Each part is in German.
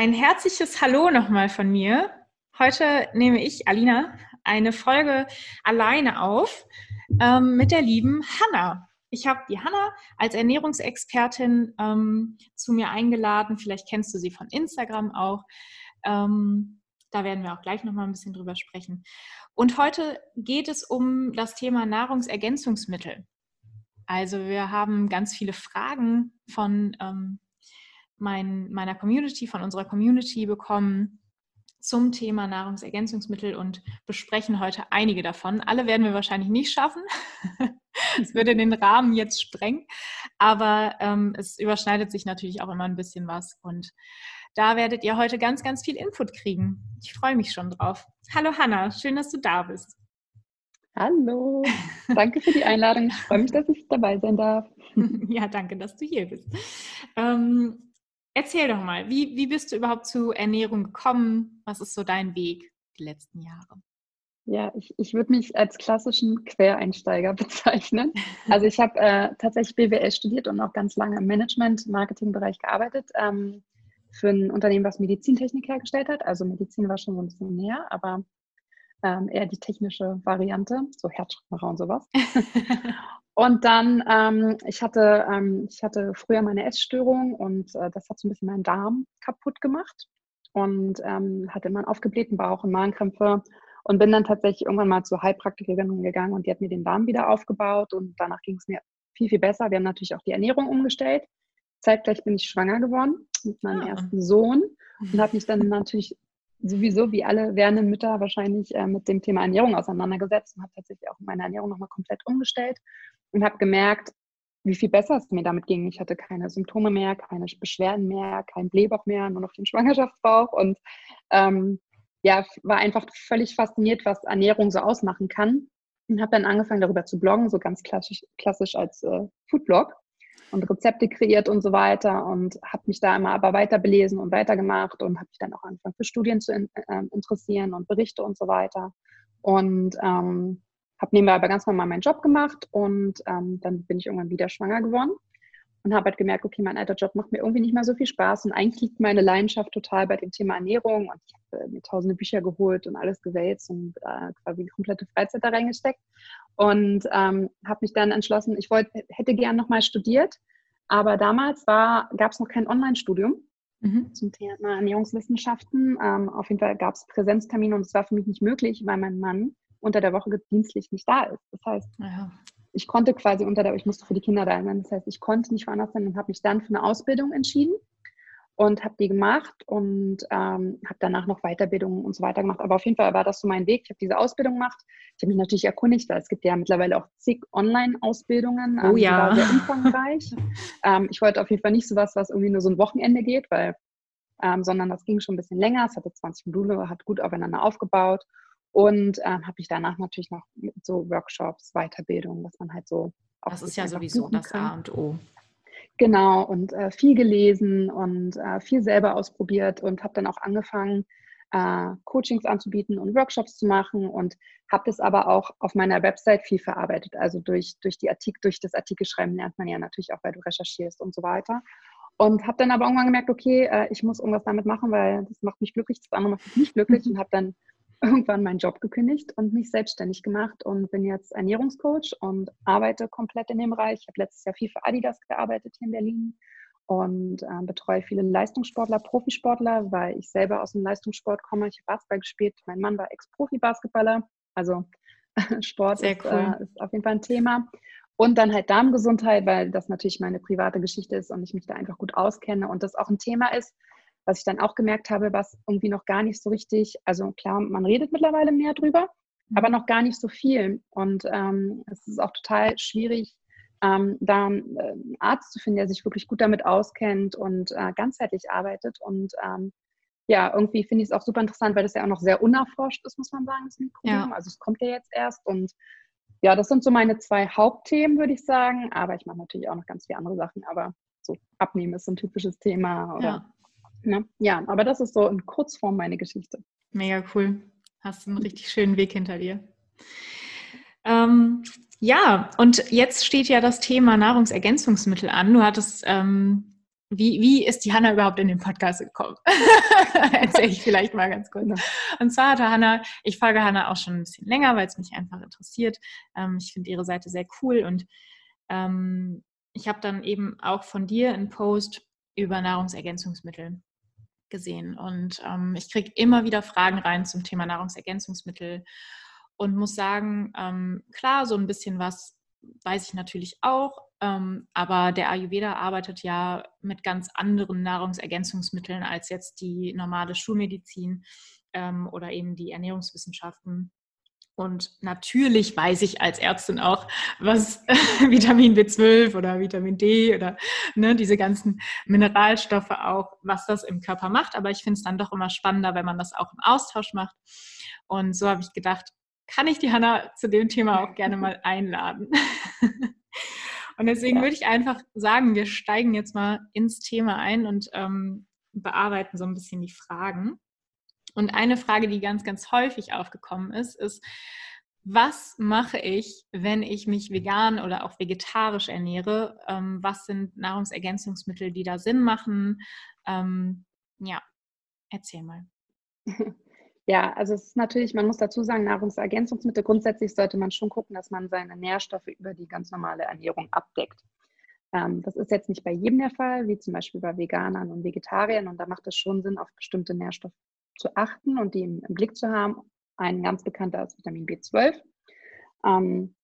ein herzliches Hallo nochmal von mir. Heute nehme ich, Alina, eine Folge alleine auf ähm, mit der lieben Hanna. Ich habe die Hanna als Ernährungsexpertin ähm, zu mir eingeladen. Vielleicht kennst du sie von Instagram auch. Ähm, da werden wir auch gleich nochmal ein bisschen drüber sprechen. Und heute geht es um das Thema Nahrungsergänzungsmittel. Also wir haben ganz viele Fragen von ähm, mein, meiner Community, von unserer Community bekommen zum Thema Nahrungsergänzungsmittel und besprechen heute einige davon. Alle werden wir wahrscheinlich nicht schaffen. Es würde den Rahmen jetzt sprengen, aber ähm, es überschneidet sich natürlich auch immer ein bisschen was und da werdet ihr heute ganz, ganz viel Input kriegen. Ich freue mich schon drauf. Hallo Hanna, schön, dass du da bist. Hallo, danke für die Einladung. Ich freue mich, dass ich dabei sein darf. ja, danke, dass du hier bist. Ähm, Erzähl doch mal, wie, wie bist du überhaupt zu Ernährung gekommen? Was ist so dein Weg die letzten Jahre? Ja, ich, ich würde mich als klassischen Quereinsteiger bezeichnen. Also ich habe äh, tatsächlich BWL studiert und auch ganz lange im Management-Marketing-Bereich gearbeitet. Ähm, für ein Unternehmen, was Medizintechnik hergestellt hat. Also Medizin war schon so ein bisschen näher, aber ähm, eher die technische Variante, so Herzschrittmacher und sowas. Und dann, ähm, ich, hatte, ähm, ich hatte früher meine Essstörung und äh, das hat so ein bisschen meinen Darm kaputt gemacht und ähm, hatte immer einen aufgeblähten Bauch und Magenkrämpfe und bin dann tatsächlich irgendwann mal zur Heilpraktikerin gegangen und die hat mir den Darm wieder aufgebaut und danach ging es mir viel, viel besser. Wir haben natürlich auch die Ernährung umgestellt. Zeitgleich bin ich schwanger geworden mit meinem ah. ersten Sohn und habe mich dann natürlich sowieso wie alle werdenden Mütter wahrscheinlich äh, mit dem Thema Ernährung auseinandergesetzt und habe tatsächlich auch meine Ernährung nochmal komplett umgestellt und habe gemerkt, wie viel besser es mir damit ging. Ich hatte keine Symptome mehr, keine Beschwerden mehr, kein Blähbauch mehr, nur noch den Schwangerschaftsbauch und ähm, ja, war einfach völlig fasziniert, was Ernährung so ausmachen kann und habe dann angefangen darüber zu bloggen, so ganz klassisch, klassisch als äh, Foodblog und Rezepte kreiert und so weiter und habe mich da immer aber weiter belesen und weitergemacht und habe mich dann auch angefangen für Studien zu in, äh, interessieren und Berichte und so weiter. Und ähm, habe nebenbei aber ganz normal meinen Job gemacht und ähm, dann bin ich irgendwann wieder schwanger geworden und habe halt gemerkt, okay, mein alter Job macht mir irgendwie nicht mehr so viel Spaß und eigentlich liegt meine Leidenschaft total bei dem Thema Ernährung und ich habe äh, mir tausende Bücher geholt und alles gewälzt und äh, quasi die komplette Freizeit da reingesteckt und ähm, habe mich dann entschlossen, ich wollte, hätte gern nochmal studiert, aber damals gab es noch kein Online-Studium mhm. zum Thema Ernährungswissenschaften. Ähm, auf jeden Fall gab es Präsenztermine und es war für mich nicht möglich, weil mein Mann unter der Woche dienstlich nicht da ist. Das heißt, ja. Ich konnte quasi unter der, ich musste für die Kinder da sein. Das heißt, ich konnte nicht woanders sein und habe mich dann für eine Ausbildung entschieden und habe die gemacht und ähm, habe danach noch Weiterbildungen und so weiter gemacht. Aber auf jeden Fall war das so mein Weg. Ich habe diese Ausbildung gemacht. Ich habe mich natürlich erkundigt, weil es gibt ja mittlerweile auch zig Online-Ausbildungen. Ähm, oh ja. Sehr umfangreich. ähm, ich wollte auf jeden Fall nicht sowas, was irgendwie nur so ein Wochenende geht, weil, ähm, sondern das ging schon ein bisschen länger. Es hatte 20 Module, hat gut aufeinander aufgebaut und ähm, habe ich danach natürlich noch so Workshops, Weiterbildung, was man halt so. Auch das ist ja sowieso das A und O. Genau, und äh, viel gelesen und äh, viel selber ausprobiert und habe dann auch angefangen, äh, Coachings anzubieten und Workshops zu machen und habe das aber auch auf meiner Website viel verarbeitet. Also durch, durch, die Artik durch das Artikelschreiben lernt man ja natürlich auch, weil du recherchierst und so weiter. Und habe dann aber irgendwann gemerkt, okay, äh, ich muss irgendwas damit machen, weil das macht mich glücklich, das andere macht mich nicht glücklich und habe dann irgendwann meinen Job gekündigt und mich selbstständig gemacht und bin jetzt Ernährungscoach und arbeite komplett in dem Bereich. Ich habe letztes Jahr viel für Adidas gearbeitet hier in Berlin und äh, betreue viele Leistungssportler, Profisportler, weil ich selber aus dem Leistungssport komme. Ich habe Basketball gespielt. Mein Mann war Ex-Profi-Basketballer. Also Sport ist, cool. äh, ist auf jeden Fall ein Thema. Und dann halt Darmgesundheit, weil das natürlich meine private Geschichte ist und ich mich da einfach gut auskenne und das auch ein Thema ist, was ich dann auch gemerkt habe, was irgendwie noch gar nicht so richtig, also klar, man redet mittlerweile mehr drüber, mhm. aber noch gar nicht so viel. Und ähm, es ist auch total schwierig, ähm, da einen äh, Arzt zu finden, der sich wirklich gut damit auskennt und äh, ganzheitlich arbeitet. Und ähm, ja, irgendwie finde ich es auch super interessant, weil das ja auch noch sehr unerforscht ist, muss man sagen, das Mikrobiom. Ja. Also es kommt ja jetzt erst und ja, das sind so meine zwei Hauptthemen, würde ich sagen. Aber ich mache natürlich auch noch ganz viele andere Sachen. Aber so Abnehmen ist so ein typisches Thema. Oder, ja. Ne? ja, aber das ist so in Kurzform meine Geschichte. Mega cool. Hast einen richtig schönen Weg hinter dir. Ähm, ja, und jetzt steht ja das Thema Nahrungsergänzungsmittel an. Du hattest ähm, wie, wie ist die Hanna überhaupt in den Podcast gekommen? Erzähle ich vielleicht mal ganz kurz. Und zwar hatte Hanna, ich folge Hanna auch schon ein bisschen länger, weil es mich einfach interessiert. Ähm, ich finde ihre Seite sehr cool und ähm, ich habe dann eben auch von dir einen Post über Nahrungsergänzungsmittel gesehen. Und ähm, ich kriege immer wieder Fragen rein zum Thema Nahrungsergänzungsmittel und muss sagen, ähm, klar, so ein bisschen was weiß ich natürlich auch, ähm, aber der Ayurveda arbeitet ja mit ganz anderen Nahrungsergänzungsmitteln als jetzt die normale Schulmedizin ähm, oder eben die Ernährungswissenschaften. Und natürlich weiß ich als Ärztin auch, was Vitamin B12 oder Vitamin D oder ne, diese ganzen Mineralstoffe auch, was das im Körper macht. Aber ich finde es dann doch immer spannender, wenn man das auch im Austausch macht. Und so habe ich gedacht, kann ich die Hanna zu dem Thema auch gerne mal einladen. und deswegen ja. würde ich einfach sagen, wir steigen jetzt mal ins Thema ein und ähm, bearbeiten so ein bisschen die Fragen. Und eine Frage, die ganz, ganz häufig aufgekommen ist, ist, was mache ich, wenn ich mich vegan oder auch vegetarisch ernähre? Ähm, was sind Nahrungsergänzungsmittel, die da Sinn machen? Ähm, ja, erzähl mal. Ja, also es ist natürlich, man muss dazu sagen, Nahrungsergänzungsmittel, grundsätzlich sollte man schon gucken, dass man seine Nährstoffe über die ganz normale Ernährung abdeckt. Ähm, das ist jetzt nicht bei jedem der Fall, wie zum Beispiel bei Veganern und Vegetariern. Und da macht es schon Sinn, auf bestimmte Nährstoffe zu achten und die im, Blick zu haben. Ein ganz bekannter ist Vitamin B12. Ähm,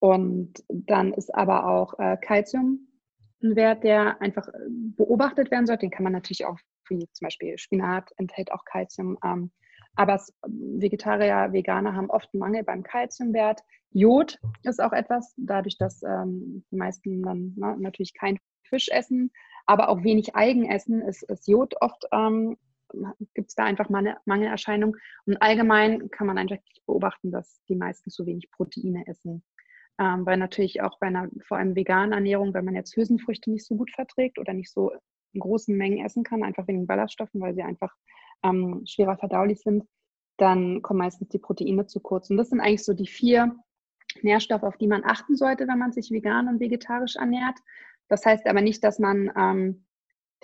und dann ist aber auch äh, ein Wert, der einfach äh, beobachtet werden sollte. Den kann man natürlich auch, wie zum Beispiel Spinat enthält auch Kalzium. Ähm, aber Vegetarier, Veganer haben oft einen Mangel beim Kalziumwert. Jod ist auch etwas, dadurch, dass ähm, die meisten dann na, ne, natürlich kein Fisch essen, aber auch wenig Algen essen, ist, ist Jod oft, ähm, gibt es da einfach Mangel, Mangelerscheinungen. Und allgemein kann man einfach beobachten, dass die meisten zu wenig Proteine essen. Ähm, weil natürlich auch bei einer vor allem veganen Ernährung, wenn man jetzt Hülsenfrüchte nicht so gut verträgt oder nicht so in großen Mengen essen kann, einfach wegen Ballaststoffen, weil sie einfach ähm, schwerer verdaulich sind, dann kommen meistens die Proteine zu kurz. Und das sind eigentlich so die vier Nährstoffe, auf die man achten sollte, wenn man sich vegan und vegetarisch ernährt. Das heißt aber nicht, dass man ähm,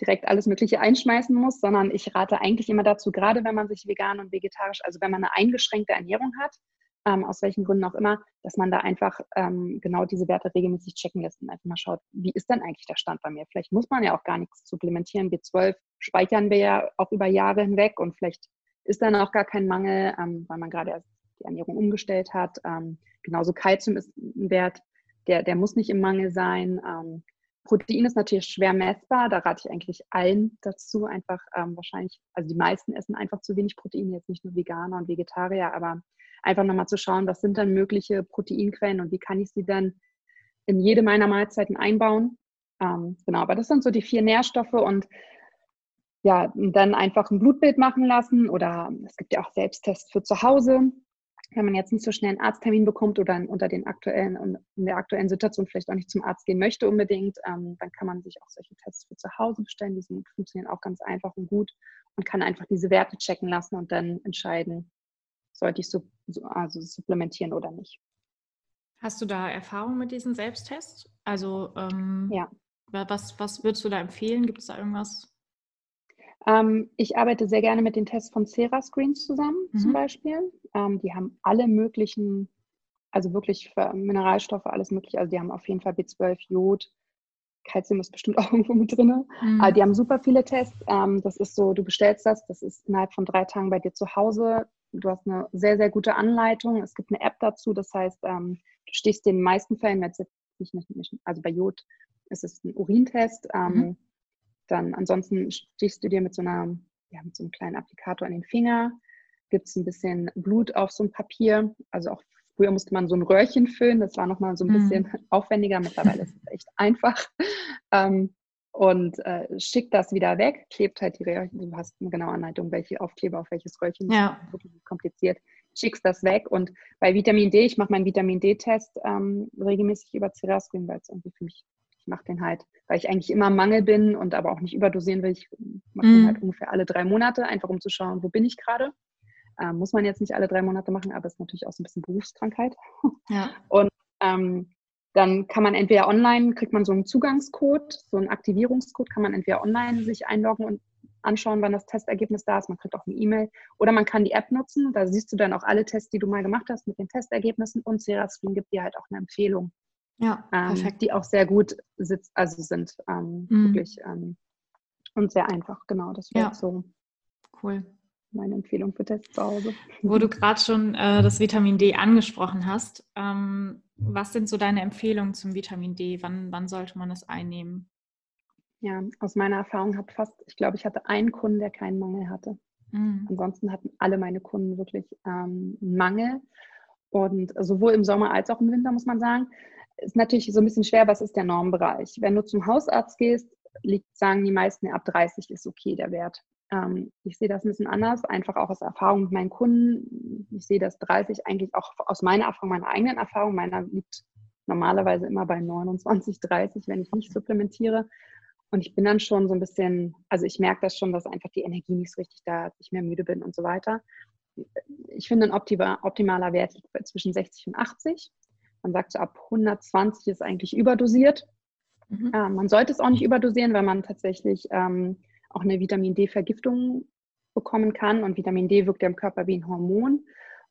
direkt alles Mögliche einschmeißen muss, sondern ich rate eigentlich immer dazu, gerade wenn man sich vegan und vegetarisch, also wenn man eine eingeschränkte Ernährung hat, ähm, aus welchen Gründen auch immer, dass man da einfach ähm, genau diese Werte regelmäßig checken lässt und einfach mal schaut, wie ist denn eigentlich der Stand bei mir? Vielleicht muss man ja auch gar nichts supplementieren. B12 speichern wir ja auch über Jahre hinweg und vielleicht ist dann auch gar kein Mangel, ähm, weil man gerade erst die Ernährung umgestellt hat. Ähm, genauso Kalzium ist ein Wert, der, der muss nicht im Mangel sein. Protein ist natürlich schwer messbar. Da rate ich eigentlich allen dazu. Einfach ähm, wahrscheinlich, also die meisten essen einfach zu wenig Protein, jetzt nicht nur Veganer und Vegetarier, aber einfach nochmal zu schauen, was sind dann mögliche Proteinquellen und wie kann ich sie dann in jede meiner Mahlzeiten einbauen. Ähm, genau, aber das sind so die vier Nährstoffe und ja, dann einfach ein Blutbild machen lassen oder es gibt ja auch Selbsttests für zu Hause. Wenn man jetzt nicht so schnell einen Arzttermin bekommt oder unter den aktuellen und in der aktuellen Situation vielleicht auch nicht zum Arzt gehen möchte unbedingt, ähm, dann kann man sich auch solche Tests für zu Hause bestellen. Die sind, funktionieren auch ganz einfach und gut und kann einfach diese Werte checken lassen und dann entscheiden, sollte ich so, also supplementieren oder nicht. Hast du da Erfahrung mit diesen Selbsttests? Also ähm, ja. was, was würdest du da empfehlen? Gibt es da irgendwas? Ähm, ich arbeite sehr gerne mit den Tests von Sera Screens zusammen, mhm. zum Beispiel. Ähm, die haben alle möglichen, also wirklich für Mineralstoffe, alles mögliche. Also die haben auf jeden Fall B12, Jod, Calcium ist bestimmt auch irgendwo mit drin. Mhm. Aber die haben super viele Tests. Ähm, das ist so, du bestellst das, das ist innerhalb von drei Tagen bei dir zu Hause. Du hast eine sehr, sehr gute Anleitung. Es gibt eine App dazu. Das heißt, ähm, du stehst in den meisten Fällen, jetzt nicht, nicht, also bei Jod ist es ein Urintest. Ähm, mhm. Dann ansonsten stichst du dir mit so einer, ja, mit so einem kleinen Applikator an den Finger, gibst ein bisschen Blut auf so ein Papier. Also auch früher musste man so ein Röhrchen füllen, das war nochmal so ein mhm. bisschen aufwendiger. Mittlerweile ist es echt einfach. Ähm, und äh, schickt das wieder weg, klebt halt die Röhrchen, du hast eine genaue Anleitung, welche Aufkleber auf welches Röhrchen, ja. wirklich kompliziert, schickst das weg und bei Vitamin D, ich mache meinen Vitamin D-Test ähm, regelmäßig über Cerasquin, weil es irgendwie für mich, ich mache den halt, weil ich eigentlich immer im Mangel bin und aber auch nicht überdosieren will, ich mache mm. den mhm. halt ungefähr alle drei Monate, einfach um zu schauen, wo bin ich gerade. Ähm, muss man jetzt nicht alle drei Monate machen, aber es ist natürlich auch so ein bisschen Berufskrankheit. Ja. Und ähm, dann kann man entweder online, kriegt man so einen Zugangscode, so einen Aktivierungscode, kann man entweder online sich einloggen und anschauen, wann das Testergebnis da ist. Man kriegt auch eine E-Mail. Oder man kann die App nutzen. Da siehst du dann auch alle Tests, die du mal gemacht hast mit den Testergebnissen. Und Serascreen gibt dir halt auch eine Empfehlung. Ja, ähm, die auch sehr gut sitzt, also sind ähm, mhm. wirklich ähm, und sehr einfach. Genau, das wäre ja. so. Cool meine Empfehlung für Tests zu Hause. Wo du gerade schon äh, das Vitamin D angesprochen hast, ähm, was sind so deine Empfehlungen zum Vitamin D? Wann, wann sollte man es einnehmen? Ja, aus meiner Erfahrung hat fast, ich glaube, ich hatte einen Kunden, der keinen Mangel hatte. Mhm. Ansonsten hatten alle meine Kunden wirklich ähm, Mangel. Und sowohl im Sommer als auch im Winter, muss man sagen, ist natürlich so ein bisschen schwer, was ist der Normbereich? Wenn du zum Hausarzt gehst, liegt, sagen die meisten, ab 30 ist okay der Wert. Ähm, ich sehe das ein bisschen anders, einfach auch aus Erfahrung mit meinen Kunden. Ich sehe das 30 eigentlich auch aus meiner Erfahrung, meiner eigenen Erfahrung. Meiner liegt normalerweise immer bei 29, 30, wenn ich nicht supplementiere. Und ich bin dann schon so ein bisschen, also ich merke das schon, dass einfach die Energie nicht so richtig da ist, ich mehr müde bin und so weiter. Ich finde, ein optimaler Wert liegt zwischen 60 und 80. Man sagt so, ab 120 ist eigentlich überdosiert. Mhm. Äh, man sollte es auch nicht überdosieren, weil man tatsächlich ähm, auch eine Vitamin D-Vergiftung bekommen kann. Und Vitamin D wirkt ja im Körper wie ein Hormon.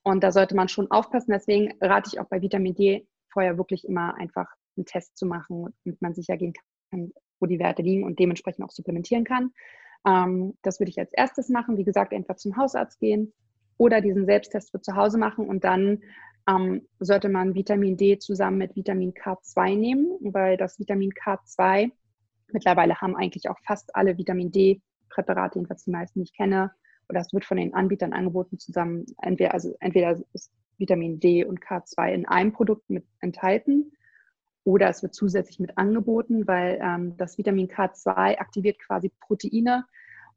Und da sollte man schon aufpassen. Deswegen rate ich auch bei Vitamin D vorher wirklich immer einfach einen Test zu machen, damit man sicher gehen kann, wo die Werte liegen und dementsprechend auch supplementieren kann. Ähm, das würde ich als erstes machen. Wie gesagt, entweder zum Hausarzt gehen oder diesen Selbsttest für zu Hause machen und dann ähm, sollte man Vitamin D zusammen mit Vitamin K2 nehmen, weil das Vitamin K2 Mittlerweile haben eigentlich auch fast alle Vitamin D-Präparate, jedenfalls die meisten, die ich kenne, oder es wird von den Anbietern angeboten, zusammen, entweder, also entweder ist Vitamin D und K2 in einem Produkt mit enthalten oder es wird zusätzlich mit angeboten, weil ähm, das Vitamin K2 aktiviert quasi Proteine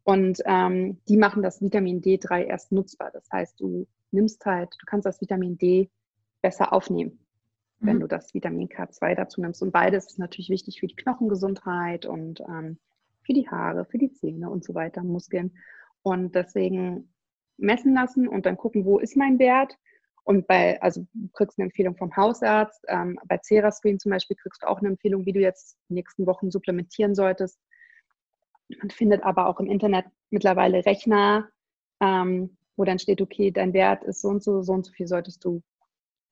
und ähm, die machen das Vitamin D3 erst nutzbar. Das heißt, du nimmst halt, du kannst das Vitamin D besser aufnehmen wenn mhm. du das Vitamin K2 dazu nimmst. Und beides ist natürlich wichtig für die Knochengesundheit und ähm, für die Haare, für die Zähne und so weiter, Muskeln. Und deswegen messen lassen und dann gucken, wo ist mein Wert. Und bei, also du kriegst eine Empfehlung vom Hausarzt. Ähm, bei Cerascreen zum Beispiel kriegst du auch eine Empfehlung, wie du jetzt in den nächsten Wochen supplementieren solltest. Man findet aber auch im Internet mittlerweile Rechner, ähm, wo dann steht, okay, dein Wert ist so und so, so und so viel solltest du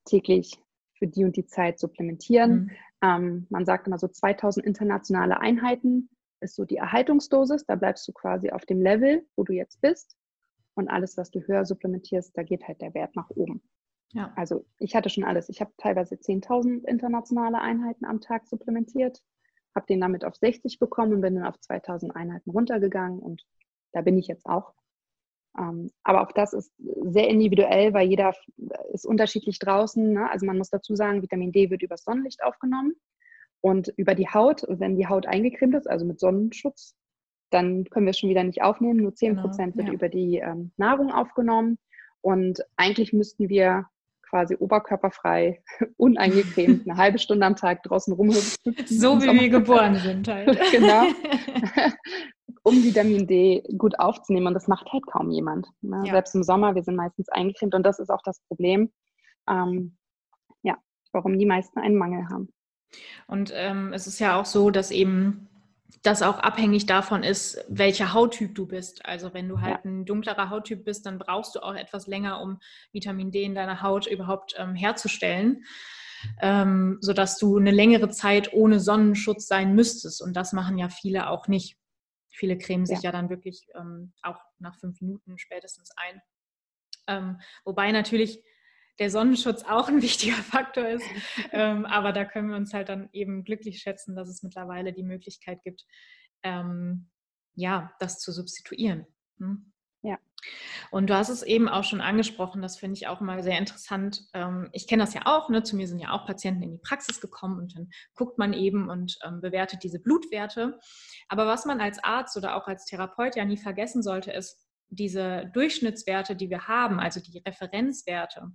täglich für die und die Zeit supplementieren. Mhm. Ähm, man sagt immer so 2000 internationale Einheiten ist so die Erhaltungsdosis. Da bleibst du quasi auf dem Level, wo du jetzt bist. Und alles, was du höher supplementierst, da geht halt der Wert nach oben. Ja. Also ich hatte schon alles. Ich habe teilweise 10.000 internationale Einheiten am Tag supplementiert, habe den damit auf 60 bekommen und bin dann auf 2000 Einheiten runtergegangen und da bin ich jetzt auch. Ähm, aber auch das ist sehr individuell, weil jeder ist unterschiedlich draußen. Ne? Also man muss dazu sagen, Vitamin D wird über Sonnenlicht aufgenommen und über die Haut. Wenn die Haut eingecremt ist, also mit Sonnenschutz, dann können wir es schon wieder nicht aufnehmen. Nur 10 Prozent genau, wird ja. über die ähm, Nahrung aufgenommen. Und eigentlich müssten wir quasi oberkörperfrei, uneingecremt, eine halbe Stunde am Tag draußen rumhüpfen. So wie wir geboren sind halt. genau. um Vitamin D gut aufzunehmen. Und das macht halt kaum jemand. Ne? Ja. Selbst im Sommer, wir sind meistens eingecremt und das ist auch das Problem, ähm, ja, warum die meisten einen Mangel haben. Und ähm, es ist ja auch so, dass eben das auch abhängig davon ist, welcher Hauttyp du bist. Also wenn du halt ja. ein dunklerer Hauttyp bist, dann brauchst du auch etwas länger, um Vitamin D in deiner Haut überhaupt ähm, herzustellen, ähm, sodass du eine längere Zeit ohne Sonnenschutz sein müsstest. Und das machen ja viele auch nicht. Viele cremen sich ja, ja dann wirklich ähm, auch nach fünf Minuten spätestens ein. Ähm, wobei natürlich der Sonnenschutz auch ein wichtiger Faktor ist. ähm, aber da können wir uns halt dann eben glücklich schätzen, dass es mittlerweile die Möglichkeit gibt, ähm, ja, das zu substituieren. Hm? Ja, Und du hast es eben auch schon angesprochen, das finde ich auch immer sehr interessant. Ähm, ich kenne das ja auch, ne? zu mir sind ja auch Patienten in die Praxis gekommen und dann guckt man eben und ähm, bewertet diese Blutwerte. Aber was man als Arzt oder auch als Therapeut ja nie vergessen sollte, ist, diese Durchschnittswerte, die wir haben, also die Referenzwerte,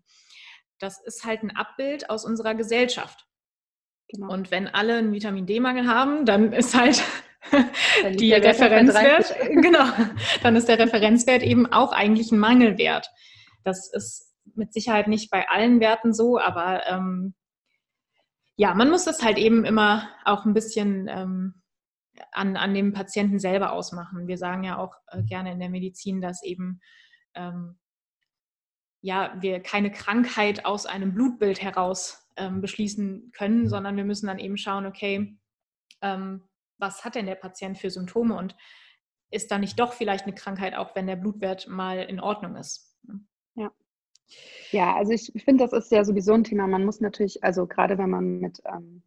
das ist halt ein Abbild aus unserer Gesellschaft. Genau. Und wenn alle einen Vitamin D-Mangel haben, dann ist halt die Referenzwert, genau, dann ist der Referenzwert eben auch eigentlich ein Mangelwert. Das ist mit Sicherheit nicht bei allen Werten so, aber ähm, ja, man muss das halt eben immer auch ein bisschen ähm, an, an dem Patienten selber ausmachen. Wir sagen ja auch äh, gerne in der Medizin, dass eben ähm, ja, wir keine Krankheit aus einem Blutbild heraus ähm, beschließen können, sondern wir müssen dann eben schauen, okay, ähm, was hat denn der Patient für Symptome und ist da nicht doch vielleicht eine Krankheit, auch wenn der Blutwert mal in Ordnung ist? Ja. Ja, also ich finde, das ist ja sowieso ein Thema. Man muss natürlich, also gerade wenn man mit ähm,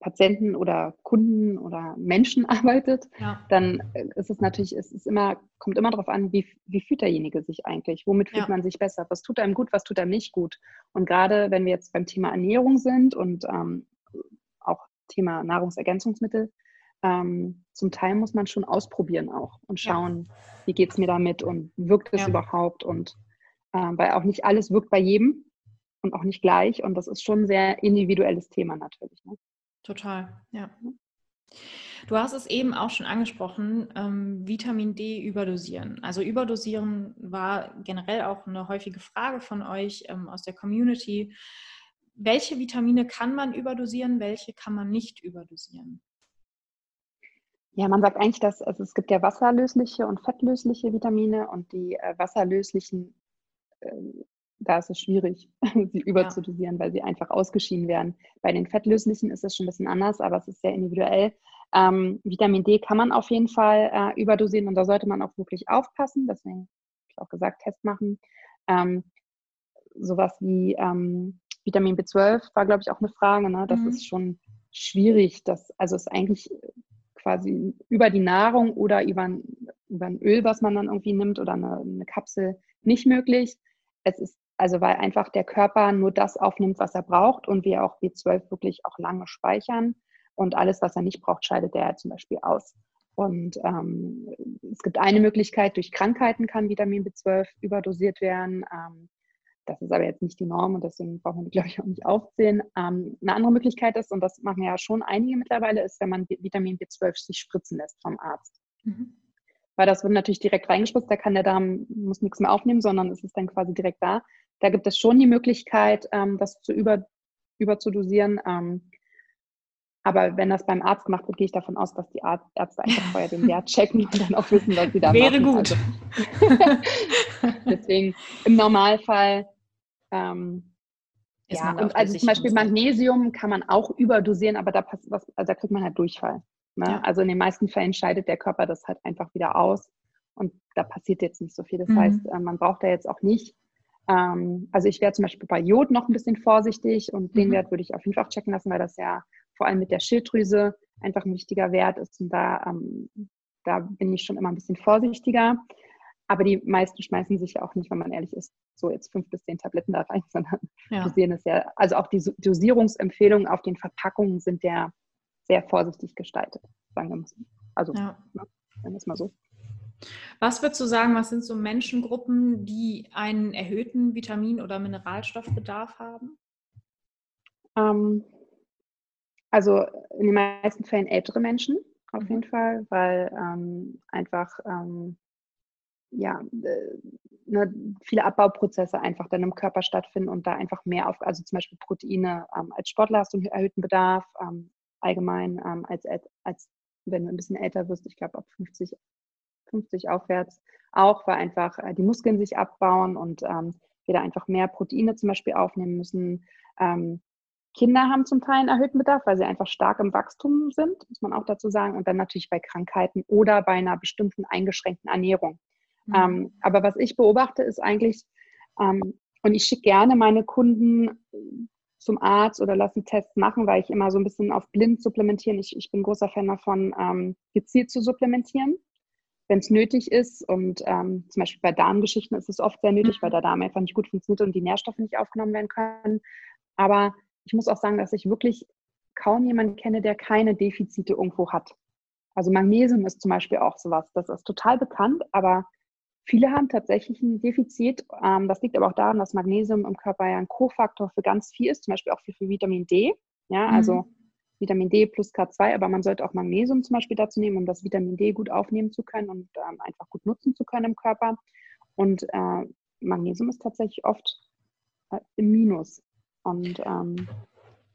Patienten oder Kunden oder Menschen arbeitet, ja. dann ist es natürlich, es ist immer, kommt immer darauf an, wie, wie fühlt derjenige sich eigentlich? Womit fühlt ja. man sich besser? Was tut einem gut, was tut einem nicht gut? Und gerade wenn wir jetzt beim Thema Ernährung sind und ähm, auch Thema Nahrungsergänzungsmittel, ähm, zum Teil muss man schon ausprobieren auch und schauen, ja. wie geht es mir damit und wirkt es überhaupt und äh, weil auch nicht alles wirkt bei jedem und auch nicht gleich und das ist schon ein sehr individuelles Thema natürlich. Ne? Total, ja. Du hast es eben auch schon angesprochen, ähm, Vitamin D überdosieren. Also überdosieren war generell auch eine häufige Frage von euch ähm, aus der Community. Welche Vitamine kann man überdosieren, welche kann man nicht überdosieren? Ja, man sagt eigentlich, dass also es gibt ja wasserlösliche und fettlösliche Vitamine und die äh, wasserlöslichen, äh, da ist es schwierig, sie überzudosieren, ja. weil sie einfach ausgeschieden werden. Bei den fettlöslichen ist es schon ein bisschen anders, aber es ist sehr individuell. Ähm, Vitamin D kann man auf jeden Fall äh, überdosieren und da sollte man auch wirklich aufpassen. Deswegen habe ich auch gesagt, Test machen. Ähm, sowas wie ähm, Vitamin B12 war, glaube ich, auch eine Frage. Ne? Das mhm. ist schon schwierig. Das, also ist eigentlich quasi über die Nahrung oder über ein, über ein Öl, was man dann irgendwie nimmt oder eine, eine Kapsel nicht möglich. Es ist also, weil einfach der Körper nur das aufnimmt, was er braucht und wir auch B12 wirklich auch lange speichern. Und alles, was er nicht braucht, scheidet er zum Beispiel aus. Und ähm, es gibt eine Möglichkeit, durch Krankheiten kann Vitamin B12 überdosiert werden. Ähm, das ist aber jetzt nicht die Norm und deswegen braucht man die, glaube ich, auch nicht aufzählen. Ähm, eine andere Möglichkeit ist, und das machen ja schon einige mittlerweile, ist, wenn man Vitamin B12 sich spritzen lässt vom Arzt. Mhm. Weil das wird natürlich direkt reingespritzt, da kann der Darm, muss nichts mehr aufnehmen, sondern es ist dann quasi direkt da. Da gibt es schon die Möglichkeit, ähm, das zu über, überzudosieren. Ähm, aber wenn das beim Arzt gemacht wird, gehe ich davon aus, dass die Ärzte einfach vorher den Wert checken und dann auch wissen, was sie da Wäre machen. Wäre gut. Also, deswegen im Normalfall ähm, ja, und also zum Beispiel Magnesium kann man auch überdosieren, aber da, passt was, also da kriegt man halt Durchfall. Ne? Ja. Also in den meisten Fällen scheidet der Körper das halt einfach wieder aus und da passiert jetzt nicht so viel. Das mhm. heißt, äh, man braucht da jetzt auch nicht. Ähm, also ich wäre zum Beispiel bei Jod noch ein bisschen vorsichtig und mhm. den Wert würde ich auf jeden Fall checken lassen, weil das ja vor allem mit der Schilddrüse einfach ein wichtiger Wert ist und da, ähm, da bin ich schon immer ein bisschen vorsichtiger. Aber die meisten schmeißen sich ja auch nicht, wenn man ehrlich ist, so jetzt fünf bis zehn Tabletten da rein, sondern ja. dosieren es ja. Also auch die Dosierungsempfehlungen auf den Verpackungen sind ja sehr vorsichtig gestaltet, sagen wir mal. Also, ja. ne, sagen wir es mal so. Was würdest du sagen, was sind so Menschengruppen, die einen erhöhten Vitamin- oder Mineralstoffbedarf haben? Ähm, also in den meisten Fällen ältere Menschen auf mhm. jeden Fall, weil ähm, einfach ähm, ja, äh, ne, viele Abbauprozesse einfach dann im Körper stattfinden und da einfach mehr auf, also zum Beispiel Proteine ähm, als Sportler hast du einen erhöhten Bedarf, ähm, allgemein ähm, als, als wenn du ein bisschen älter wirst, ich glaube ab 50, 50 aufwärts auch, weil einfach äh, die Muskeln sich abbauen und ähm, wir da einfach mehr Proteine zum Beispiel aufnehmen müssen. Ähm, Kinder haben zum Teil einen erhöhten Bedarf, weil sie einfach stark im Wachstum sind, muss man auch dazu sagen. Und dann natürlich bei Krankheiten oder bei einer bestimmten eingeschränkten Ernährung. Mhm. Ähm, aber was ich beobachte, ist eigentlich, ähm, und ich schicke gerne meine Kunden zum Arzt oder lasse Tests machen, weil ich immer so ein bisschen auf blind supplementieren. Ich, ich bin großer Fan davon, ähm, gezielt zu supplementieren. Wenn es nötig ist. Und ähm, zum Beispiel bei Darmgeschichten ist es oft sehr nötig, mhm. weil der Darm einfach nicht gut funktioniert und die Nährstoffe nicht aufgenommen werden können. Aber ich muss auch sagen, dass ich wirklich kaum jemanden kenne, der keine Defizite irgendwo hat. Also Magnesium ist zum Beispiel auch sowas. Das ist total bekannt, aber viele haben tatsächlich ein Defizit. Ähm, das liegt aber auch daran, dass Magnesium im Körper ja ein Kofaktor für ganz viel ist, zum Beispiel auch für, für Vitamin D. Ja, also mhm. Vitamin D plus K2, aber man sollte auch Magnesium zum Beispiel dazu nehmen, um das Vitamin D gut aufnehmen zu können und ähm, einfach gut nutzen zu können im Körper. Und äh, Magnesium ist tatsächlich oft äh, im Minus. Und ähm,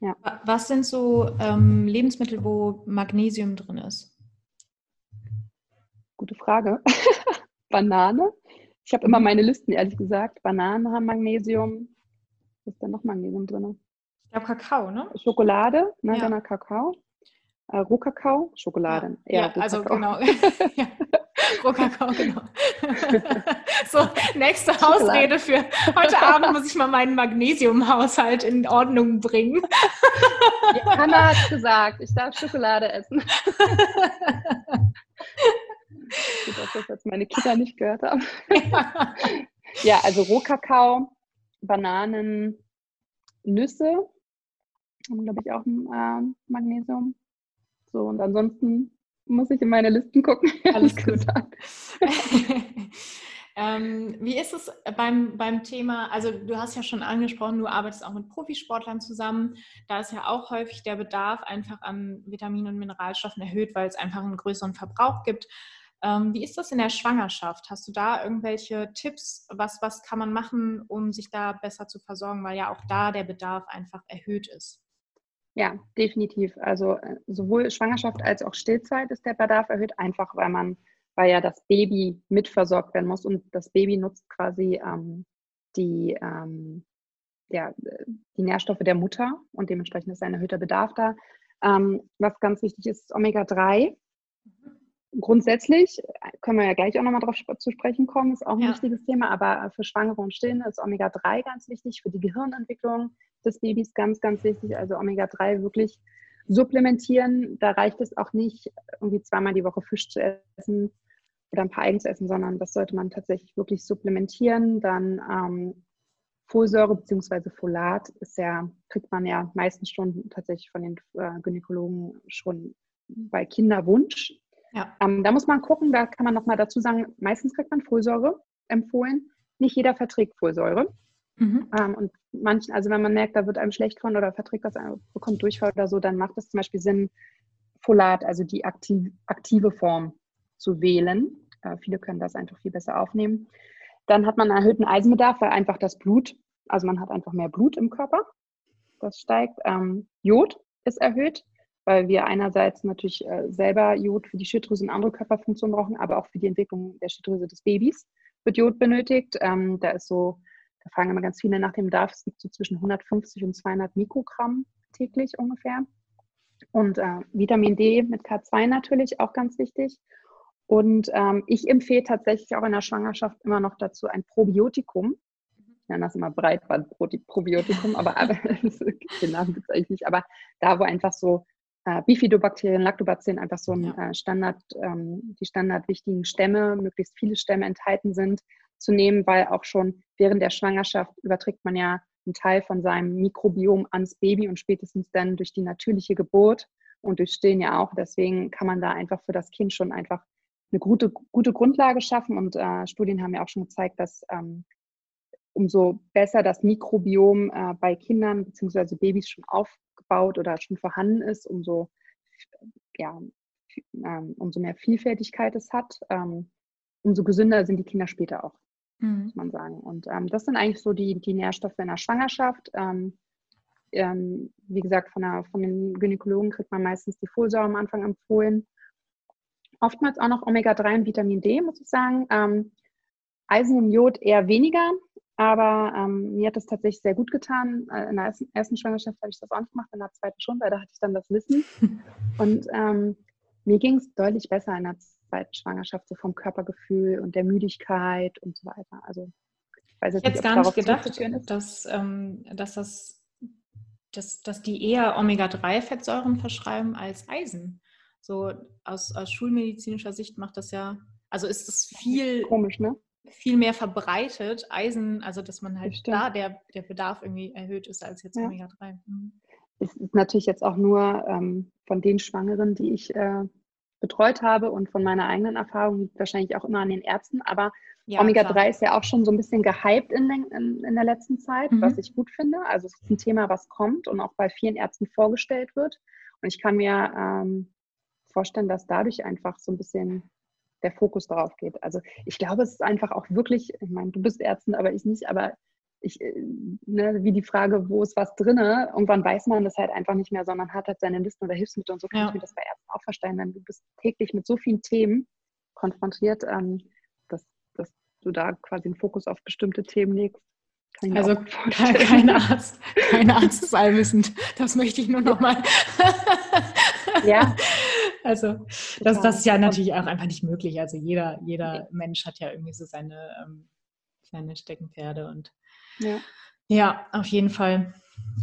ja. Was sind so ähm, Lebensmittel, wo Magnesium drin ist? Gute Frage. Banane. Ich habe immer mhm. meine Listen, ehrlich gesagt. Bananen haben Magnesium. Was ist denn noch Magnesium drin? Ich glaube Kakao, ne? Schokolade, ne, ja. Kakao. Äh, Rohkakao, Schokolade. Ja, ja also genau. ja. Rohkakao, genau. so, nächste Ausrede für heute Abend muss ich mal meinen Magnesiumhaushalt in Ordnung bringen. ja, Hanna hat gesagt, ich darf Schokolade essen. Gut, dass das jetzt meine Kinder nicht gehört haben. ja, also Rohkakao, Bananen, Nüsse, haben, glaube ich, auch äh, Magnesium. So, und ansonsten muss ich in meine Listen gucken. Alles gut. ähm, wie ist es beim, beim Thema, also du hast ja schon angesprochen, du arbeitest auch mit Profisportlern zusammen. Da ist ja auch häufig der Bedarf einfach an Vitaminen und Mineralstoffen erhöht, weil es einfach einen größeren Verbrauch gibt. Ähm, wie ist das in der Schwangerschaft? Hast du da irgendwelche Tipps? Was, was kann man machen, um sich da besser zu versorgen, weil ja auch da der Bedarf einfach erhöht ist? Ja, definitiv. Also äh, sowohl Schwangerschaft als auch Stillzeit ist der Bedarf erhöht, einfach weil man, weil ja das Baby mitversorgt werden muss und das Baby nutzt quasi ähm, die, ähm, ja, die Nährstoffe der Mutter und dementsprechend ist ein erhöhter Bedarf da. Ähm, was ganz wichtig ist, ist Omega-3. Grundsätzlich äh, können wir ja gleich auch nochmal darauf zu sprechen kommen, ist auch ein ja. wichtiges Thema, aber für Schwangere und Stillende ist Omega-3 ganz wichtig, für die Gehirnentwicklung des Babys ganz, ganz wichtig. Also Omega-3 wirklich supplementieren. Da reicht es auch nicht, irgendwie zweimal die Woche Fisch zu essen oder ein paar Eigen zu essen, sondern das sollte man tatsächlich wirklich supplementieren. Dann ähm, Folsäure bzw. Folat ist ja, kriegt man ja meistens schon tatsächlich von den äh, Gynäkologen schon bei Kinderwunsch. Ja. Ähm, da muss man gucken, da kann man nochmal dazu sagen, meistens kriegt man Folsäure empfohlen. Nicht jeder verträgt Folsäure. Mhm. Ähm, und manchen, also wenn man merkt, da wird einem schlecht von oder verträgt das, bekommt Durchfall oder so, dann macht es zum Beispiel Sinn, Folat, also die aktiv, aktive Form zu wählen. Äh, viele können das einfach viel besser aufnehmen. Dann hat man einen erhöhten Eisenbedarf, weil einfach das Blut, also man hat einfach mehr Blut im Körper. Das steigt. Ähm, Jod ist erhöht, weil wir einerseits natürlich äh, selber Jod für die Schilddrüse und andere Körperfunktionen brauchen, aber auch für die Entwicklung der Schilddrüse des Babys wird Jod benötigt. Ähm, da ist so da fragen immer ganz viele nach dem Bedarf. Es liegt so zwischen 150 und 200 Mikrogramm täglich ungefähr. Und äh, Vitamin D mit K2 natürlich auch ganz wichtig. Und ähm, ich empfehle tatsächlich auch in der Schwangerschaft immer noch dazu ein Probiotikum. Ich nenne das immer Breitband-Probiotikum, aber den Namen gibt es eigentlich nicht. Aber da, wo einfach so äh, Bifidobakterien, Lactobacillen einfach so ein äh, Standard, ähm, die standardwichtigen Stämme, möglichst viele Stämme enthalten sind, zu nehmen, weil auch schon während der Schwangerschaft überträgt man ja einen Teil von seinem Mikrobiom ans Baby und spätestens dann durch die natürliche Geburt und durch Stillen ja auch. Deswegen kann man da einfach für das Kind schon einfach eine gute, gute Grundlage schaffen. Und äh, Studien haben ja auch schon gezeigt, dass ähm, umso besser das Mikrobiom äh, bei Kindern bzw. Babys schon aufgebaut oder schon vorhanden ist, umso, ja, ähm, umso mehr Vielfältigkeit es hat, ähm, umso gesünder sind die Kinder später auch mhm. muss man sagen. Und ähm, das sind eigentlich so die, die Nährstoffe in der Schwangerschaft. Ähm, ähm, wie gesagt, von, der, von den Gynäkologen kriegt man meistens die Folsäure am Anfang empfohlen. Oftmals auch noch Omega-3 und Vitamin D, muss ich sagen. Ähm, Eisen und Jod eher weniger, aber ähm, mir hat das tatsächlich sehr gut getan. Äh, in der ersten, ersten Schwangerschaft habe ich das auch nicht gemacht, in der zweiten schon, weil da hatte ich dann das Wissen. Und ähm, mir ging es deutlich besser in der zweiten Schwangerschaft, so vom Körpergefühl und der Müdigkeit und so weiter. Also ich weiß jetzt ich nicht, gar nicht gedacht, dass, ähm, dass, das, dass, dass die eher Omega-3-Fettsäuren verschreiben als Eisen. So aus, aus schulmedizinischer Sicht macht das ja Also ist es viel komisch, ne? viel mehr verbreitet, Eisen, also dass man halt da der, der Bedarf irgendwie erhöht ist als jetzt ja. Omega-3. Mhm. Es ist natürlich jetzt auch nur ähm, von den Schwangeren, die ich äh, betreut habe und von meiner eigenen Erfahrung wahrscheinlich auch immer an den Ärzten, aber ja, Omega-3 ist ja auch schon so ein bisschen gehypt in, in, in der letzten Zeit, mhm. was ich gut finde. Also es ist ein Thema, was kommt und auch bei vielen Ärzten vorgestellt wird. Und ich kann mir ähm, vorstellen, dass dadurch einfach so ein bisschen der Fokus darauf geht. Also ich glaube, es ist einfach auch wirklich, ich meine, du bist Ärztin, aber ich nicht, aber ich, äh, ne, wie die Frage, wo ist was drin, irgendwann weiß man das halt einfach nicht mehr, sondern hat halt seine Listen oder Hilfsmittel und so kann ja. ich mir das bei Ärzten auch verstehen, denn du bist täglich mit so vielen Themen konfrontiert, ähm, dass, dass du da quasi einen Fokus auf bestimmte Themen legst. Also kein Arzt, kein Arzt ist allwissend. Das möchte ich nur noch mal. ja. Also das, das ist ja natürlich auch einfach nicht möglich. Also jeder, jeder Mensch hat ja irgendwie so seine, ähm, seine Steckenpferde und ja, ja auf jeden Fall.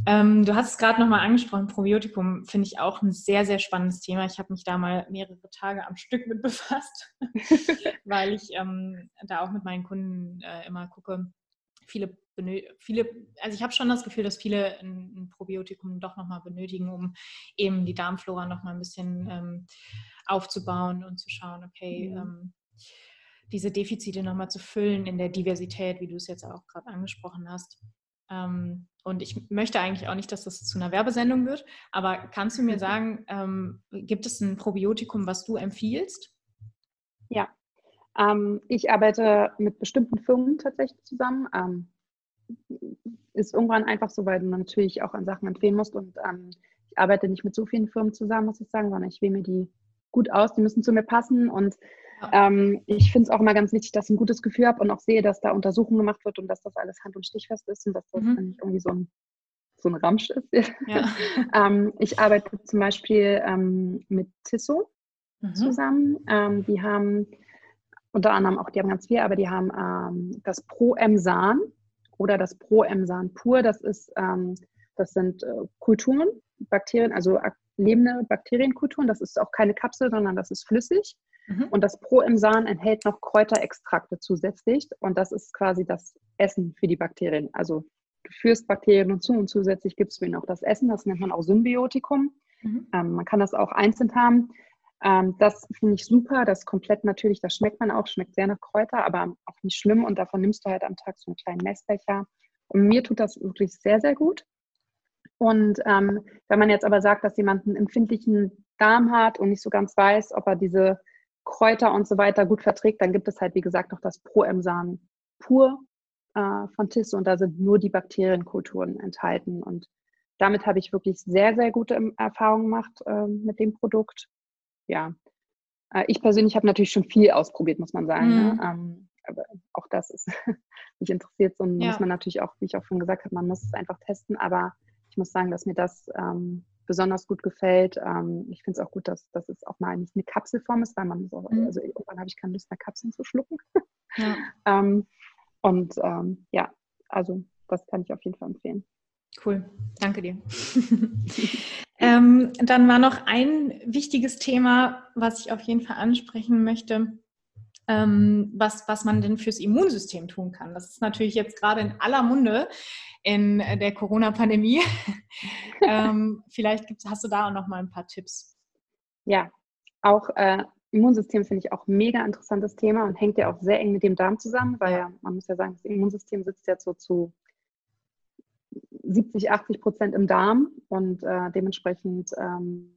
Ähm, du hast es gerade nochmal angesprochen, Probiotikum finde ich auch ein sehr, sehr spannendes Thema. Ich habe mich da mal mehrere Tage am Stück mit befasst, weil ich ähm, da auch mit meinen Kunden äh, immer gucke, viele viele, also ich habe schon das Gefühl, dass viele ein, ein Probiotikum doch nochmal benötigen, um eben die Darmflora nochmal ein bisschen ähm, aufzubauen und zu schauen, okay, mhm. Diese Defizite nochmal zu füllen in der Diversität, wie du es jetzt auch gerade angesprochen hast. Ähm, und ich möchte eigentlich auch nicht, dass das zu einer Werbesendung wird, aber kannst du mir sagen, ähm, gibt es ein Probiotikum, was du empfiehlst? Ja, ähm, ich arbeite mit bestimmten Firmen tatsächlich zusammen. Ähm, ist irgendwann einfach so, weil du natürlich auch an Sachen empfehlen musst. Und ähm, ich arbeite nicht mit so vielen Firmen zusammen, muss ich sagen, sondern ich wähle mir die gut aus, die müssen zu mir passen. Und ähm, ich finde es auch immer ganz wichtig, dass ich ein gutes Gefühl habe und auch sehe, dass da Untersuchungen gemacht wird und dass das alles hand- und stichfest ist und dass das mhm. nicht irgendwie so ein, so ein Ramsch ist. Ja. ähm, ich arbeite zum Beispiel ähm, mit Tissot mhm. zusammen. Ähm, die haben unter anderem auch, die haben ganz viel, aber die haben ähm, das Pro-Emsan oder das Pro-Emsan pur. Das ist, ähm, das sind äh, Kulturen, Bakterien, also lebende Bakterienkulturen. Das ist auch keine Kapsel, sondern das ist flüssig. Mhm. Und das Pro-Emsan enthält noch Kräuterextrakte zusätzlich. Und das ist quasi das Essen für die Bakterien. Also du führst Bakterien und zu und zusätzlich gibst du ihnen auch das Essen. Das nennt man auch Symbiotikum. Mhm. Ähm, man kann das auch einzeln haben. Ähm, das finde ich super, das ist komplett natürlich, das schmeckt man auch, schmeckt sehr nach Kräuter, aber auch nicht schlimm und davon nimmst du halt am Tag so einen kleinen Messbecher. Und mir tut das wirklich sehr, sehr gut. Und ähm, wenn man jetzt aber sagt, dass jemand einen empfindlichen Darm hat und nicht so ganz weiß, ob er diese Kräuter und so weiter gut verträgt, dann gibt es halt, wie gesagt, noch das Proemsan pur äh, von Tisse und da sind nur die Bakterienkulturen enthalten. Und damit habe ich wirklich sehr, sehr gute Erfahrungen gemacht äh, mit dem Produkt ja, äh, ich persönlich habe natürlich schon viel ausprobiert, muss man sagen. Ne? Mhm. Ne? Ähm, aber auch das ist mich interessiert. So ja. muss man natürlich auch, wie ich auch schon gesagt habe, man muss es einfach testen. Aber ich muss sagen, dass mir das ähm, besonders gut gefällt. Ähm, ich finde es auch gut, dass, dass es auch mal nicht eine Kapselform ist, weil man so, mhm. also irgendwann habe ich keine Lust mehr, Kapseln zu schlucken. Ja. ähm, und ähm, ja, also das kann ich auf jeden Fall empfehlen. Cool, danke dir. ähm, dann war noch ein wichtiges Thema, was ich auf jeden Fall ansprechen möchte, ähm, was, was man denn fürs Immunsystem tun kann. Das ist natürlich jetzt gerade in aller Munde in der Corona-Pandemie. ähm, vielleicht gibt's, hast du da auch noch mal ein paar Tipps. Ja, auch äh, Immunsystem finde ich auch mega interessantes Thema und hängt ja auch sehr eng mit dem Darm zusammen, weil ja, man muss ja sagen, das Immunsystem sitzt ja so zu 70, 80 Prozent im Darm und äh, dementsprechend ähm,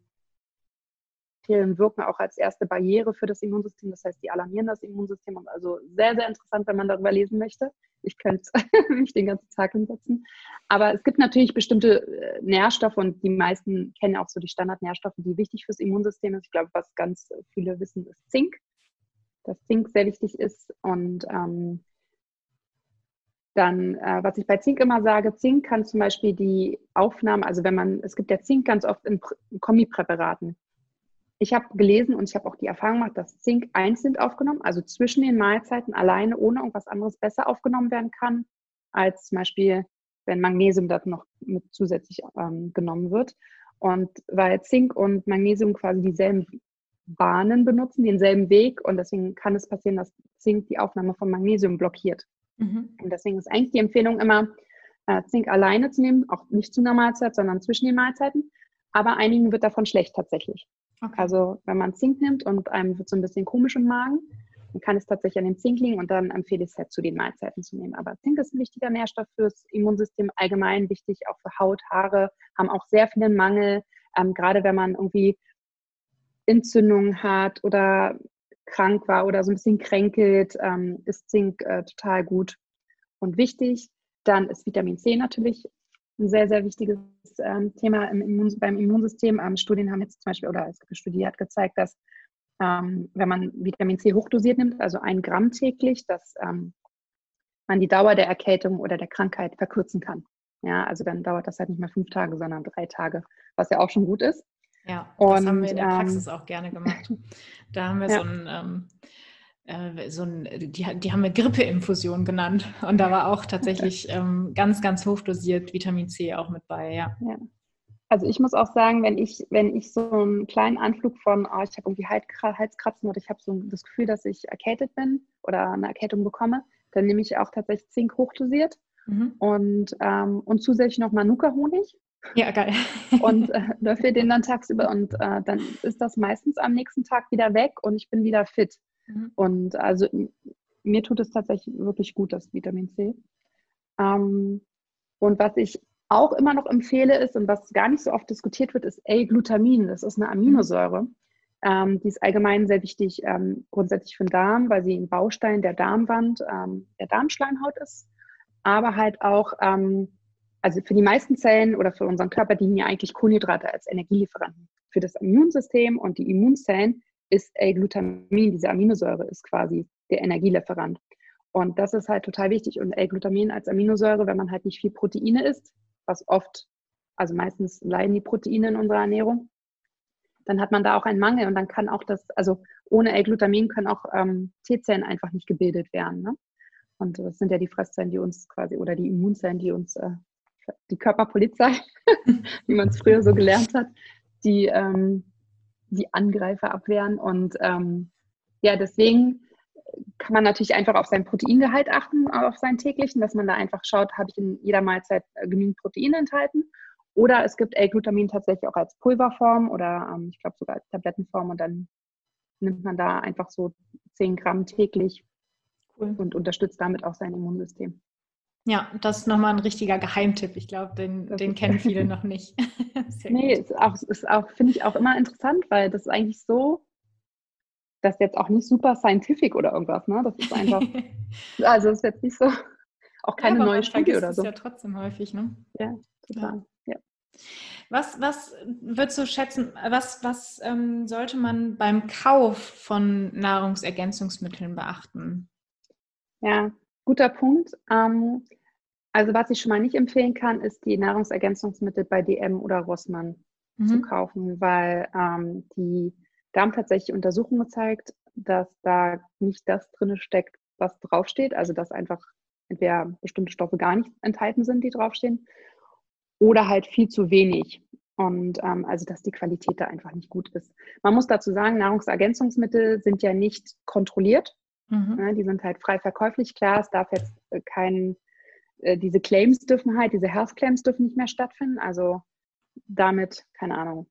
Bakterien wirken auch als erste Barriere für das Immunsystem. Das heißt, die alarmieren das Immunsystem und also sehr, sehr interessant, wenn man darüber lesen möchte. Ich könnte mich den ganzen Tag hinsetzen. Aber es gibt natürlich bestimmte äh, Nährstoffe und die meisten kennen auch so die Standardnährstoffe, die wichtig fürs Immunsystem sind. Ich glaube, was ganz viele wissen, ist Zink. Dass Zink sehr wichtig ist und ähm, dann, äh, was ich bei Zink immer sage, Zink kann zum Beispiel die Aufnahme, also wenn man, es gibt ja Zink ganz oft in, in Kombipräparaten. Ich habe gelesen und ich habe auch die Erfahrung gemacht, dass Zink einzeln aufgenommen, also zwischen den Mahlzeiten alleine, ohne irgendwas anderes besser aufgenommen werden kann, als zum Beispiel, wenn Magnesium dort noch mit zusätzlich ähm, genommen wird. Und weil Zink und Magnesium quasi dieselben Bahnen benutzen, denselben Weg und deswegen kann es passieren, dass Zink die Aufnahme von Magnesium blockiert. Mhm. Und deswegen ist eigentlich die Empfehlung immer, äh, Zink alleine zu nehmen, auch nicht zu einer Mahlzeit, sondern zwischen den Mahlzeiten. Aber einigen wird davon schlecht tatsächlich. Okay. Also wenn man Zink nimmt und einem wird so ein bisschen komisch im Magen, dann kann es tatsächlich an dem Zink liegen und dann empfehle ich es halt zu den Mahlzeiten zu nehmen. Aber Zink ist ein wichtiger Nährstoff fürs Immunsystem allgemein, wichtig auch für Haut, Haare, haben auch sehr viel Mangel, ähm, gerade wenn man irgendwie Entzündungen hat oder krank war oder so ein bisschen kränkelt, ähm, ist Zink äh, total gut und wichtig. Dann ist Vitamin C natürlich ein sehr, sehr wichtiges ähm, Thema im Immun beim Immunsystem. Ähm, Studien haben jetzt zum Beispiel, oder es eine Studie hat gezeigt, dass ähm, wenn man Vitamin C hochdosiert nimmt, also ein Gramm täglich, dass ähm, man die Dauer der Erkältung oder der Krankheit verkürzen kann. Ja, also dann dauert das halt nicht mehr fünf Tage, sondern drei Tage, was ja auch schon gut ist. Ja, das und, haben wir in der Praxis ähm, auch gerne gemacht. Da haben wir ja. so ein, ähm, äh, so ein die, die haben wir Grippeinfusion genannt. Und da war auch tatsächlich ähm, ganz, ganz hochdosiert Vitamin C auch mit bei, ja. ja. Also ich muss auch sagen, wenn ich, wenn ich so einen kleinen Anflug von, oh, ich habe irgendwie Halskratzen oder ich habe so das Gefühl, dass ich erkältet bin oder eine Erkältung bekomme, dann nehme ich auch tatsächlich Zink hochdosiert mhm. und, ähm, und zusätzlich noch Manuka-Honig. Ja, geil. und äh, löffel den dann tagsüber und äh, dann ist das meistens am nächsten Tag wieder weg und ich bin wieder fit. Mhm. Und also mir tut es tatsächlich wirklich gut, das Vitamin C. Ähm, und was ich auch immer noch empfehle ist und was gar nicht so oft diskutiert wird, ist L-Glutamin. Das ist eine Aminosäure. Ähm, die ist allgemein sehr wichtig ähm, grundsätzlich für den Darm, weil sie ein Baustein der Darmwand, ähm, der Darmschleimhaut ist. Aber halt auch ähm, also für die meisten Zellen oder für unseren Körper dienen ja eigentlich Kohlenhydrate als Energielieferanten. Für das Immunsystem und die Immunzellen ist L-Glutamin, diese Aminosäure, ist quasi der Energielieferant. Und das ist halt total wichtig. Und L-Glutamin als Aminosäure, wenn man halt nicht viel Proteine isst, was oft, also meistens leiden die Proteine in unserer Ernährung, dann hat man da auch einen Mangel und dann kann auch das, also ohne L-Glutamin können auch ähm, T-Zellen einfach nicht gebildet werden. Ne? Und das sind ja die Fresszellen, die uns quasi, oder die Immunzellen, die uns äh, die Körperpolizei, wie man es früher so gelernt hat, die ähm, die Angreifer abwehren. Und ähm, ja, deswegen kann man natürlich einfach auf sein Proteingehalt achten, auf seinen täglichen, dass man da einfach schaut, habe ich in jeder Mahlzeit äh, genügend Protein enthalten. Oder es gibt L-Glutamin tatsächlich auch als Pulverform oder ähm, ich glaube sogar als Tablettenform und dann nimmt man da einfach so 10 Gramm täglich cool. und unterstützt damit auch sein Immunsystem. Ja, das ist nochmal ein richtiger Geheimtipp. Ich glaube, den, den kennen viele noch nicht. nee, ist auch, ist auch finde ich auch immer interessant, weil das ist eigentlich so, das ist jetzt auch nicht super scientific oder irgendwas, ne? Das ist einfach, also ist jetzt nicht so, auch keine ja, neue Studie oder so. Das ist ja trotzdem häufig, ne? Ja, total. Ja. ja. Was, was würdest du schätzen, was, was ähm, sollte man beim Kauf von Nahrungsergänzungsmitteln beachten? Ja, guter Punkt. Ähm, also was ich schon mal nicht empfehlen kann, ist die Nahrungsergänzungsmittel bei DM oder Rossmann mhm. zu kaufen, weil ähm, die, da haben tatsächlich Untersuchungen gezeigt, dass da nicht das drin steckt, was draufsteht. Also dass einfach entweder bestimmte Stoffe gar nicht enthalten sind, die draufstehen, oder halt viel zu wenig. Und ähm, also, dass die Qualität da einfach nicht gut ist. Man muss dazu sagen, Nahrungsergänzungsmittel sind ja nicht kontrolliert. Mhm. Ja, die sind halt frei verkäuflich. Klar, es darf jetzt äh, kein äh, diese Claims dürfen halt, diese Health Claims dürfen nicht mehr stattfinden. Also damit, keine Ahnung.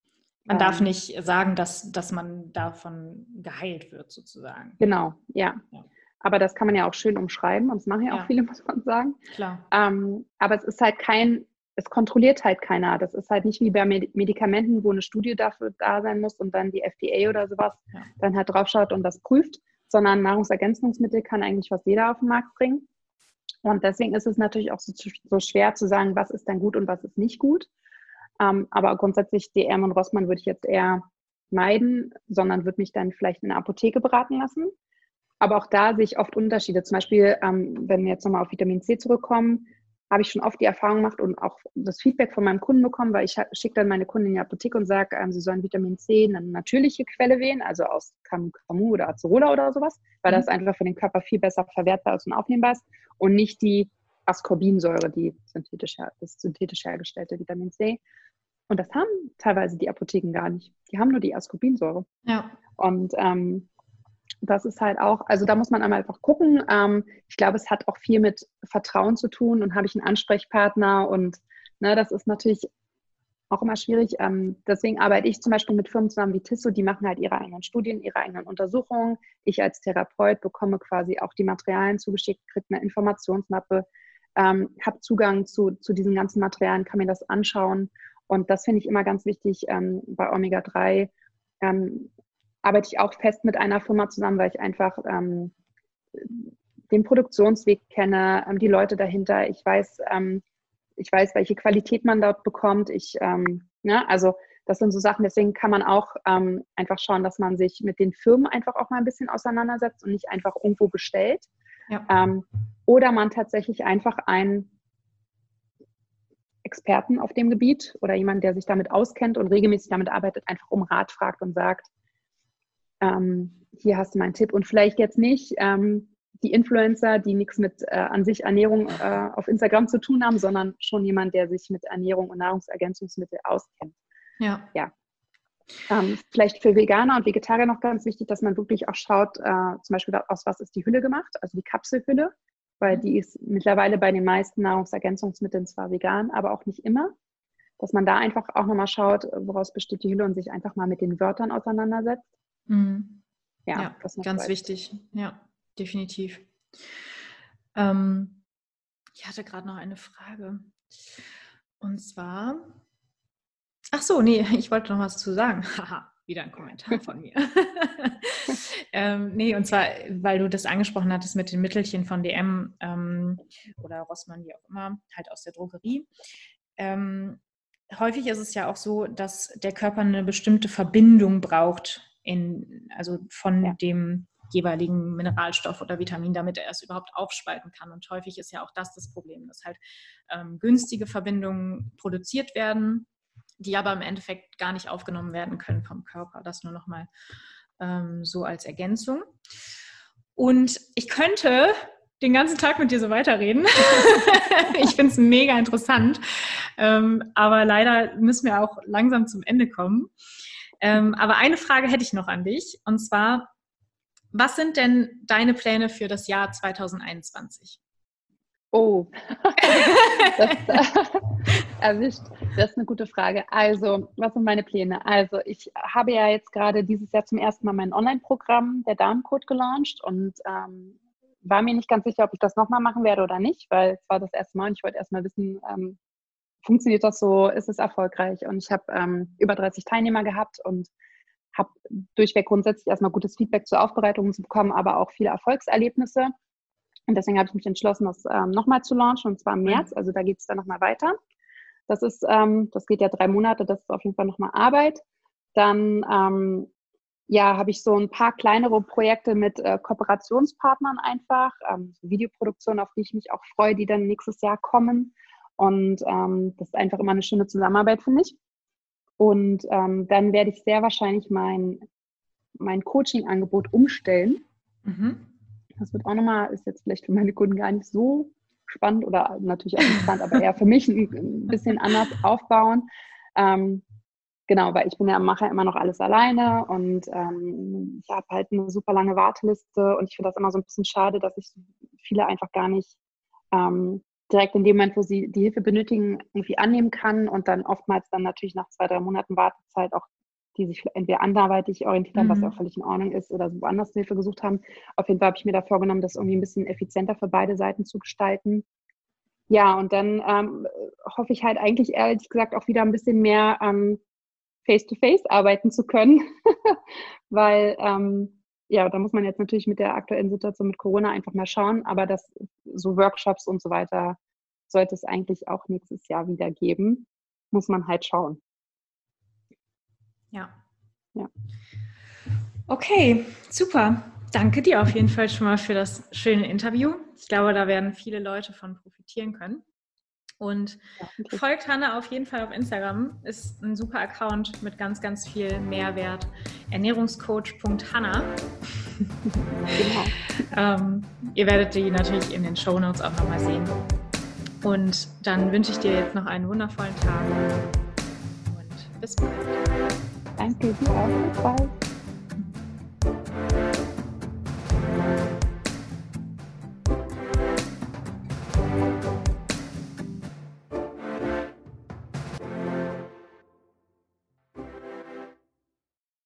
Man darf ähm, nicht sagen, dass, dass man davon geheilt wird, sozusagen. Genau, ja. ja. Aber das kann man ja auch schön umschreiben und das machen ja auch ja. viele, muss man sagen. Klar. Ähm, aber es ist halt kein, es kontrolliert halt keiner. Das ist halt nicht wie bei Medikamenten, wo eine Studie dafür da sein muss und dann die FDA oder sowas ja. dann halt draufschaut und das prüft, sondern Nahrungsergänzungsmittel kann eigentlich fast jeder auf den Markt bringen. Und deswegen ist es natürlich auch so, so schwer zu sagen, was ist denn gut und was ist nicht gut. Ähm, aber grundsätzlich DM und Rossmann würde ich jetzt eher meiden, sondern würde mich dann vielleicht in der Apotheke beraten lassen. Aber auch da sehe ich oft Unterschiede. Zum Beispiel, ähm, wenn wir jetzt nochmal auf Vitamin C zurückkommen, habe ich schon oft die Erfahrung gemacht und auch das Feedback von meinem Kunden bekommen, weil ich schicke dann meine Kunden in die Apotheke und sage, ähm, sie sollen Vitamin C eine natürliche Quelle wählen, also aus Camu oder Acerola oder sowas, weil mhm. das einfach für den Körper viel besser verwertbar ist und aufnehmbar ist und nicht die Ascorbinsäure, die synthetisch, das synthetisch hergestellte Vitamin C. Und das haben teilweise die Apotheken gar nicht. Die haben nur die Ascorbinsäure. Ja. Und ähm, das ist halt auch, also da muss man einmal einfach gucken. Ähm, ich glaube, es hat auch viel mit Vertrauen zu tun und habe ich einen Ansprechpartner und ne, das ist natürlich auch immer schwierig. Ähm, deswegen arbeite ich zum Beispiel mit Firmen zusammen wie Tissot, die machen halt ihre eigenen Studien, ihre eigenen Untersuchungen. Ich als Therapeut bekomme quasi auch die Materialien zugeschickt, kriege eine Informationsmappe, ähm, habe Zugang zu, zu diesen ganzen Materialien, kann mir das anschauen. Und das finde ich immer ganz wichtig ähm, bei Omega-3. Ähm, arbeite ich auch fest mit einer Firma zusammen, weil ich einfach ähm, den Produktionsweg kenne, ähm, die Leute dahinter. Ich weiß, ähm, ich weiß, welche Qualität man dort bekommt. Ich, ähm, ne, also das sind so Sachen, deswegen kann man auch ähm, einfach schauen, dass man sich mit den Firmen einfach auch mal ein bisschen auseinandersetzt und nicht einfach irgendwo bestellt. Ja. Ähm, oder man tatsächlich einfach einen Experten auf dem Gebiet oder jemand, der sich damit auskennt und regelmäßig damit arbeitet, einfach um Rat fragt und sagt, ähm, hier hast du meinen Tipp und vielleicht jetzt nicht ähm, die Influencer, die nichts mit äh, an sich Ernährung äh, auf Instagram zu tun haben, sondern schon jemand, der sich mit Ernährung und Nahrungsergänzungsmittel auskennt. Ja. ja. Ähm, vielleicht für Veganer und Vegetarier noch ganz wichtig, dass man wirklich auch schaut, äh, zum Beispiel aus was ist die Hülle gemacht, also die Kapselhülle, weil die ist mittlerweile bei den meisten Nahrungsergänzungsmitteln zwar vegan, aber auch nicht immer. Dass man da einfach auch nochmal schaut, woraus besteht die Hülle und sich einfach mal mit den Wörtern auseinandersetzt. Mhm. Ja, ja ganz wichtig. Ja definitiv. Ähm, ich hatte gerade noch eine Frage. Und zwar, ach so, nee, ich wollte noch was zu sagen. Haha, wieder ein Kommentar von mir. ähm, nee, und zwar, weil du das angesprochen hattest mit den Mittelchen von DM ähm, oder Rossmann, wie auch immer, halt aus der Drogerie. Ähm, häufig ist es ja auch so, dass der Körper eine bestimmte Verbindung braucht, in, also von ja. dem jeweiligen Mineralstoff oder Vitamin, damit er es überhaupt aufspalten kann. Und häufig ist ja auch das das Problem, dass halt ähm, günstige Verbindungen produziert werden, die aber im Endeffekt gar nicht aufgenommen werden können vom Körper. Das nur nochmal ähm, so als Ergänzung. Und ich könnte den ganzen Tag mit dir so weiterreden. ich finde es mega interessant. Ähm, aber leider müssen wir auch langsam zum Ende kommen. Ähm, aber eine Frage hätte ich noch an dich. Und zwar, was sind denn deine Pläne für das Jahr 2021? Oh, das äh, erwischt. Das ist eine gute Frage. Also, was sind meine Pläne? Also, ich habe ja jetzt gerade dieses Jahr zum ersten Mal mein Online-Programm, der Darmcode, gelauncht und ähm, war mir nicht ganz sicher, ob ich das nochmal machen werde oder nicht, weil es war das erste Mal und ich wollte erstmal wissen, ähm, funktioniert das so, ist es erfolgreich? Und ich habe ähm, über 30 Teilnehmer gehabt und habe durchweg grundsätzlich erstmal gutes Feedback zur Aufbereitung zu bekommen, aber auch viele Erfolgserlebnisse. Und deswegen habe ich mich entschlossen, das ähm, nochmal zu launchen, und zwar im März. Also da geht es dann nochmal weiter. Das ist, ähm, das geht ja drei Monate, das ist auf jeden Fall nochmal Arbeit. Dann ähm, ja, habe ich so ein paar kleinere Projekte mit äh, Kooperationspartnern einfach, ähm, Videoproduktionen, auf die ich mich auch freue, die dann nächstes Jahr kommen. Und ähm, das ist einfach immer eine schöne Zusammenarbeit, finde ich. Und ähm, dann werde ich sehr wahrscheinlich mein, mein Coaching-Angebot umstellen. Mhm. Das wird auch nochmal, ist jetzt vielleicht für meine Kunden gar nicht so spannend oder natürlich auch interessant, aber eher für mich ein, ein bisschen anders aufbauen. Ähm, genau, weil ich bin ja mache immer noch alles alleine und ähm, ich habe halt eine super lange Warteliste und ich finde das immer so ein bisschen schade, dass ich viele einfach gar nicht ähm, direkt in dem Moment, wo sie die Hilfe benötigen, irgendwie annehmen kann und dann oftmals dann natürlich nach zwei, drei Monaten Wartezeit auch die sich entweder anderweitig orientiert haben, mhm. was ja auch völlig in Ordnung ist, oder woanders Hilfe gesucht haben. Auf jeden Fall habe ich mir da vorgenommen, das irgendwie ein bisschen effizienter für beide Seiten zu gestalten. Ja, und dann ähm, hoffe ich halt eigentlich ehrlich gesagt auch wieder ein bisschen mehr ähm, face-to-face -face arbeiten zu können, weil ähm, ja, da muss man jetzt natürlich mit der aktuellen Situation mit Corona einfach mal schauen, aber das so Workshops und so weiter sollte es eigentlich auch nächstes Jahr wieder geben. Muss man halt schauen. Ja. Ja. Okay, super. Danke dir auf jeden Fall schon mal für das schöne Interview. Ich glaube, da werden viele Leute von profitieren können. Und ja, folgt Hanna auf jeden Fall auf Instagram. Ist ein super Account mit ganz, ganz viel Mehrwert. Ernährungscoach.hanna. Genau. ähm, ihr werdet die natürlich in den Show Notes auch nochmal sehen. Und dann wünsche ich dir jetzt noch einen wundervollen Tag und bis bald. Danke dir auch. Bis bald.